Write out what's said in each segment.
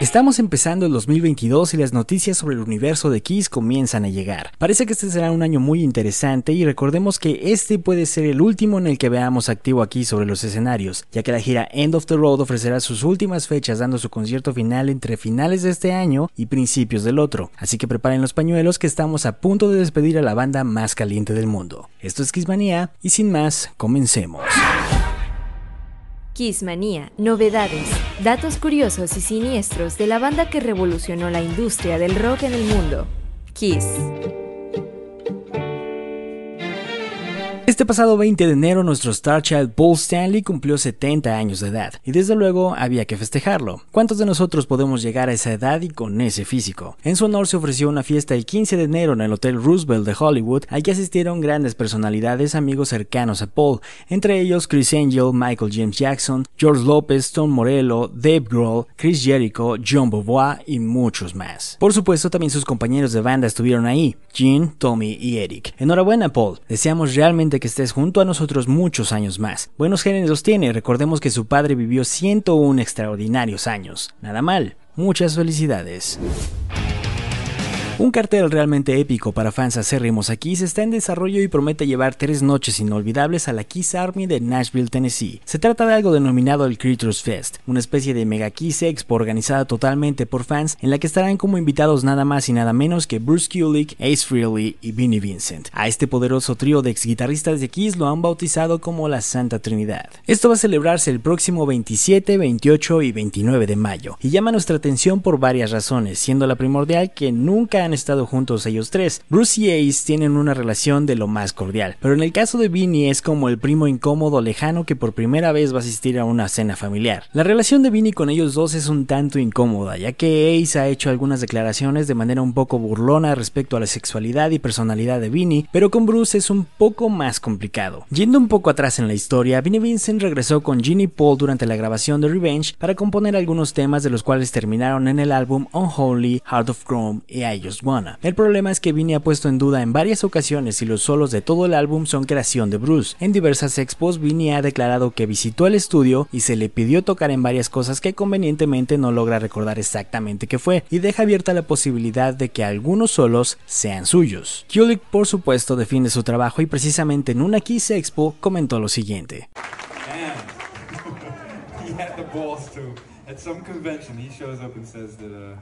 Estamos empezando el 2022 y las noticias sobre el universo de Kiss comienzan a llegar. Parece que este será un año muy interesante y recordemos que este puede ser el último en el que veamos activo aquí sobre los escenarios, ya que la gira End of the Road ofrecerá sus últimas fechas dando su concierto final entre finales de este año y principios del otro. Así que preparen los pañuelos que estamos a punto de despedir a la banda más caliente del mundo. Esto es Kissmania y sin más, comencemos. Kissmanía, novedades, datos curiosos y siniestros de la banda que revolucionó la industria del rock en el mundo. Kiss. Este pasado 20 de enero nuestro Star Child Paul Stanley cumplió 70 años de edad y desde luego había que festejarlo. ¿Cuántos de nosotros podemos llegar a esa edad y con ese físico? En su honor se ofreció una fiesta el 15 de enero en el Hotel Roosevelt de Hollywood al que asistieron grandes personalidades amigos cercanos a Paul, entre ellos Chris Angel, Michael James Jackson, George Lopez, Tom Morello, Dave Grohl, Chris Jericho, John Beauvoir y muchos más. Por supuesto también sus compañeros de banda estuvieron ahí, Gene, Tommy y Eric. Enhorabuena Paul, deseamos realmente que estés junto a nosotros muchos años más. Buenos genes los tiene, recordemos que su padre vivió 101 extraordinarios años. Nada mal. Muchas felicidades. Un cartel realmente épico para fans acérrimos a Kiss está en desarrollo y promete llevar tres noches inolvidables a la Kiss Army de Nashville, Tennessee. Se trata de algo denominado el Creatures Fest, una especie de mega Kiss Expo organizada totalmente por fans en la que estarán como invitados nada más y nada menos que Bruce Kulick, Ace Frehley y Vinnie Vincent. A este poderoso trío de ex guitarristas de Kiss lo han bautizado como la Santa Trinidad. Esto va a celebrarse el próximo 27, 28 y 29 de mayo y llama nuestra atención por varias razones, siendo la primordial que nunca han estado juntos ellos tres. Bruce y Ace tienen una relación de lo más cordial, pero en el caso de Vinny es como el primo incómodo lejano que por primera vez va a asistir a una cena familiar. La relación de Vinny con ellos dos es un tanto incómoda, ya que Ace ha hecho algunas declaraciones de manera un poco burlona respecto a la sexualidad y personalidad de Vinny, pero con Bruce es un poco más complicado. Yendo un poco atrás en la historia, Vinnie Vincent regresó con Ginny Paul durante la grabación de Revenge para componer algunos temas de los cuales terminaron en el álbum Unholy, Heart of Chrome y I Just El problema es que Vinny ha puesto en duda en varias ocasiones si los solos de todo el álbum son creación de Bruce. En diversas expos, Vinny ha declarado que visitó el estudio y se le pidió tocar en varias cosas que convenientemente no logra recordar exactamente qué fue, y deja abierta la posibilidad de que algunos solos sean suyos. Kulik, por supuesto, defiende su trabajo y precisamente en una Kiss Expo comentó lo siguiente. At some convention, uh,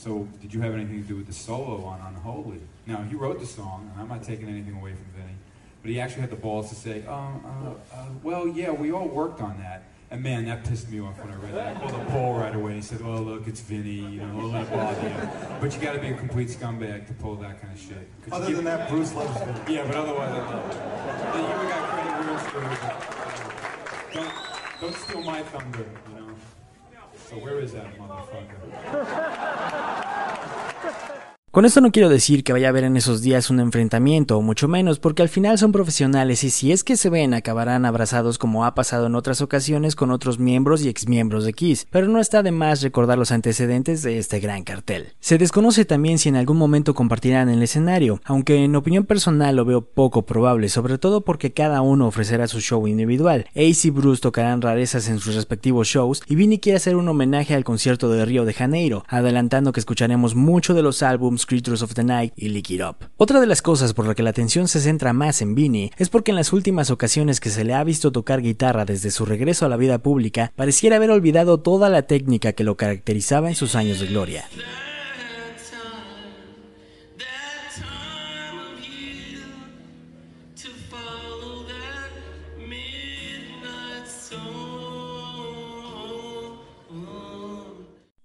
so did you have anything to do with the solo on Unholy? Now, he wrote the song, and I'm not taking anything away from Vinny, but he actually had the balls to say, um, uh, uh, well, yeah, we all worked on that. And man, that pissed me off when I read that. I called the Paul right away. He said, "Oh, look, it's Vinny. You know, don't let it bother you." But you got to be a complete scumbag to pull that kind of shit. Other you than that, Bruce loves Vinny. yeah, but otherwise, I love it. Then you got credit real screwed. Don't, don't steal my thunder, you know. So where is that motherfucker? 끝. Con esto no quiero decir que vaya a haber en esos días un enfrentamiento, o mucho menos, porque al final son profesionales y si es que se ven acabarán abrazados como ha pasado en otras ocasiones con otros miembros y exmiembros de Kiss, pero no está de más recordar los antecedentes de este gran cartel. Se desconoce también si en algún momento compartirán el escenario, aunque en opinión personal lo veo poco probable, sobre todo porque cada uno ofrecerá su show individual. Ace y Bruce tocarán rarezas en sus respectivos shows y Vinny quiere hacer un homenaje al concierto de Río de Janeiro, adelantando que escucharemos mucho de los Creatures of the Night y Lick It Up. Otra de las cosas por la que la atención se centra más en Vinny es porque en las últimas ocasiones que se le ha visto tocar guitarra desde su regreso a la vida pública, pareciera haber olvidado toda la técnica que lo caracterizaba en sus años de gloria.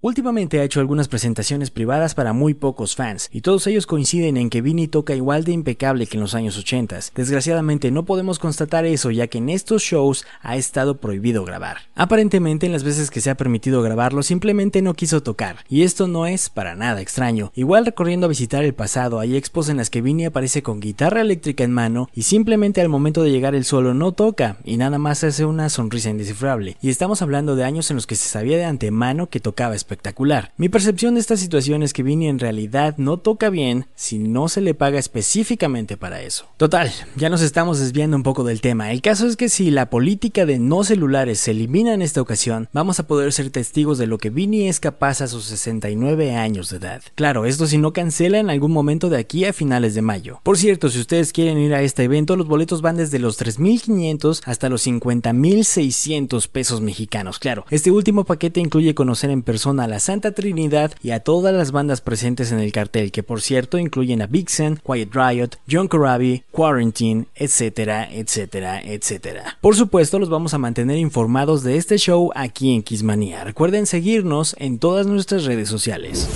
Últimamente ha hecho algunas presentaciones privadas para muy pocos fans, y todos ellos coinciden en que Vinny toca igual de impecable que en los años 80. Desgraciadamente no podemos constatar eso ya que en estos shows ha estado prohibido grabar. Aparentemente en las veces que se ha permitido grabarlo simplemente no quiso tocar, y esto no es para nada extraño. Igual recorriendo a visitar el pasado hay expos en las que Vinny aparece con guitarra eléctrica en mano y simplemente al momento de llegar el solo no toca y nada más hace una sonrisa indescifrable. Y estamos hablando de años en los que se sabía de antemano que tocaba espectacular. Mi percepción de esta situación es que Vini en realidad no toca bien si no se le paga específicamente para eso. Total, ya nos estamos desviando un poco del tema. El caso es que si la política de no celulares se elimina en esta ocasión, vamos a poder ser testigos de lo que Vini es capaz a sus 69 años de edad. Claro, esto si no cancela en algún momento de aquí a finales de mayo. Por cierto, si ustedes quieren ir a este evento, los boletos van desde los 3.500 hasta los 50.600 pesos mexicanos. Claro, este último paquete incluye conocer en persona a la Santa Trinidad y a todas las bandas presentes en el cartel, que por cierto incluyen a Vixen, Quiet Riot, John Corabi, Quarantine, etcétera, etcétera, etcétera. Por supuesto, los vamos a mantener informados de este show aquí en Kismania. Recuerden seguirnos en todas nuestras redes sociales.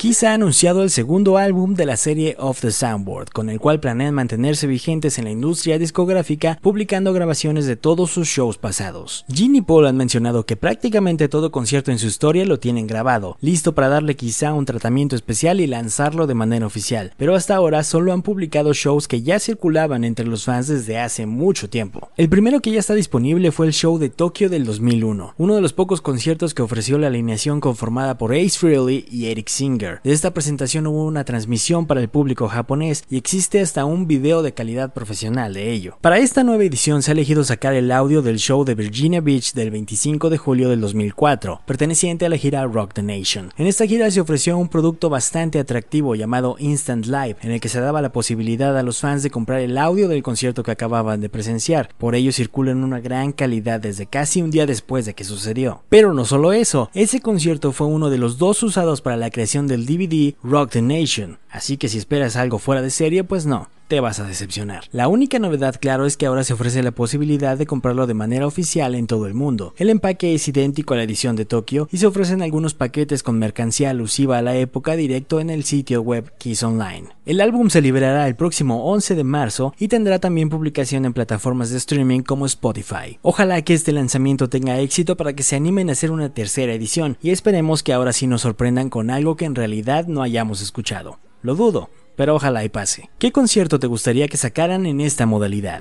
Kiss ha anunciado el segundo álbum de la serie Off the Soundboard, con el cual planean mantenerse vigentes en la industria discográfica, publicando grabaciones de todos sus shows pasados. Gene y Paul han mencionado que prácticamente todo concierto en su historia lo tienen grabado, listo para darle quizá un tratamiento especial y lanzarlo de manera oficial, pero hasta ahora solo han publicado shows que ya circulaban entre los fans desde hace mucho tiempo. El primero que ya está disponible fue el show de Tokio del 2001, uno de los pocos conciertos que ofreció la alineación conformada por Ace Frehley y Eric Singer. De esta presentación hubo una transmisión para el público japonés y existe hasta un video de calidad profesional de ello. Para esta nueva edición se ha elegido sacar el audio del show de Virginia Beach del 25 de julio del 2004, perteneciente a la gira Rock the Nation. En esta gira se ofreció un producto bastante atractivo llamado Instant Live, en el que se daba la posibilidad a los fans de comprar el audio del concierto que acababan de presenciar. Por ello circula en una gran calidad desde casi un día después de que sucedió. Pero no solo eso, ese concierto fue uno de los dos usados para la creación del DVD Rock the Nation, así que si esperas algo fuera de serie, pues no te vas a decepcionar. La única novedad, claro, es que ahora se ofrece la posibilidad de comprarlo de manera oficial en todo el mundo. El empaque es idéntico a la edición de Tokio y se ofrecen algunos paquetes con mercancía alusiva a la época directo en el sitio web Kiss Online. El álbum se liberará el próximo 11 de marzo y tendrá también publicación en plataformas de streaming como Spotify. Ojalá que este lanzamiento tenga éxito para que se animen a hacer una tercera edición y esperemos que ahora sí nos sorprendan con algo que en realidad no hayamos escuchado. Lo dudo, pero ojalá y pase. ¿Qué concierto te gustaría que sacaran en esta modalidad?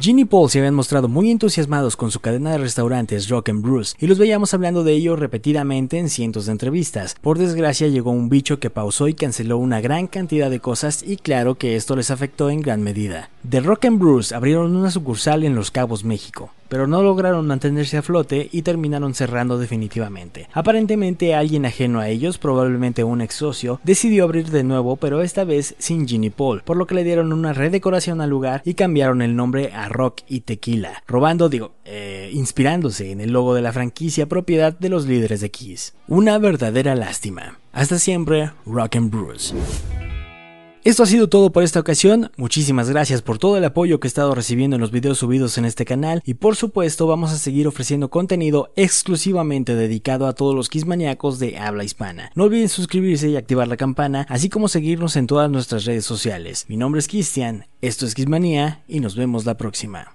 Gene y Paul se habían mostrado muy entusiasmados con su cadena de restaurantes Rock and Bruce y los veíamos hablando de ello repetidamente en cientos de entrevistas. Por desgracia llegó un bicho que pausó y canceló una gran cantidad de cosas y claro que esto les afectó en gran medida. The Rock and Bruce abrieron una sucursal en Los Cabos, México pero no lograron mantenerse a flote y terminaron cerrando definitivamente. Aparentemente alguien ajeno a ellos, probablemente un ex socio, decidió abrir de nuevo, pero esta vez sin Ginny Paul, por lo que le dieron una redecoración al lugar y cambiaron el nombre a Rock y Tequila, robando, digo, eh, inspirándose en el logo de la franquicia propiedad de los líderes de Kiss. Una verdadera lástima. Hasta siempre, Rock and Bruce. Esto ha sido todo por esta ocasión, muchísimas gracias por todo el apoyo que he estado recibiendo en los videos subidos en este canal y por supuesto vamos a seguir ofreciendo contenido exclusivamente dedicado a todos los quismaníacos de habla hispana. No olviden suscribirse y activar la campana, así como seguirnos en todas nuestras redes sociales. Mi nombre es Cristian, esto es Quismanía y nos vemos la próxima.